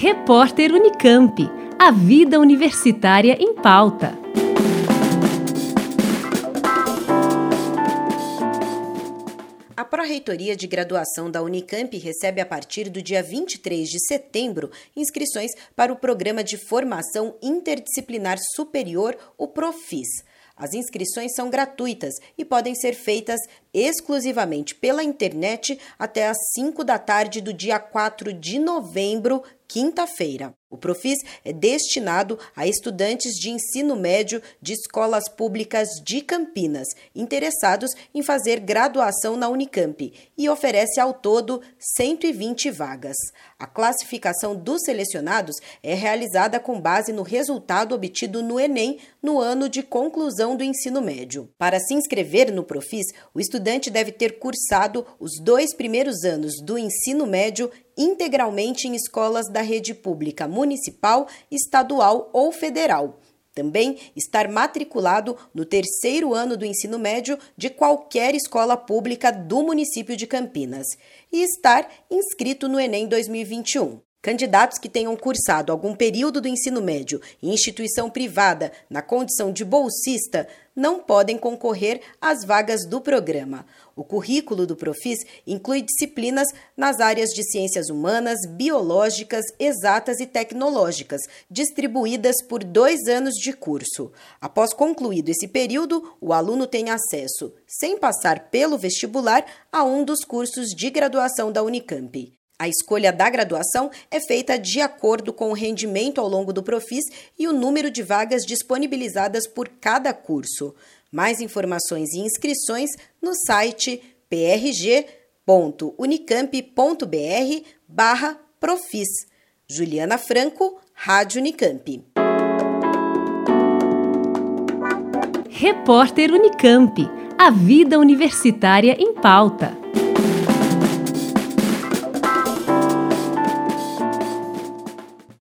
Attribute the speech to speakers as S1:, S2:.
S1: Repórter Unicamp. A vida universitária em pauta.
S2: A Pró-Reitoria de Graduação da Unicamp recebe a partir do dia 23 de setembro inscrições para o Programa de Formação Interdisciplinar Superior, o Profis. As inscrições são gratuitas e podem ser feitas exclusivamente pela internet até às 5 da tarde do dia 4 de novembro, quinta-feira. O Profis é destinado a estudantes de ensino médio de escolas públicas de Campinas, interessados em fazer graduação na Unicamp, e oferece ao todo 120 vagas. A classificação dos selecionados é realizada com base no resultado obtido no Enem no ano de conclusão do ensino médio. Para se inscrever no Profis, o estudante deve ter cursado os dois primeiros anos do ensino médio integralmente em escolas da rede pública municipal, estadual ou federal. Também estar matriculado no terceiro ano do ensino médio de qualquer escola pública do município de Campinas e estar inscrito no Enem 2021. Candidatos que tenham cursado algum período do ensino médio em instituição privada na condição de bolsista não podem concorrer às vagas do programa. O currículo do Profis inclui disciplinas nas áreas de ciências humanas, biológicas, exatas e tecnológicas, distribuídas por dois anos de curso. Após concluído esse período, o aluno tem acesso, sem passar pelo vestibular, a um dos cursos de graduação da Unicamp. A escolha da graduação é feita de acordo com o rendimento ao longo do Profis e o número de vagas disponibilizadas por cada curso. Mais informações e inscrições no site prg.unicamp.br barra Profis. Juliana Franco, Rádio Unicamp.
S1: Repórter Unicamp. A vida universitária em pauta.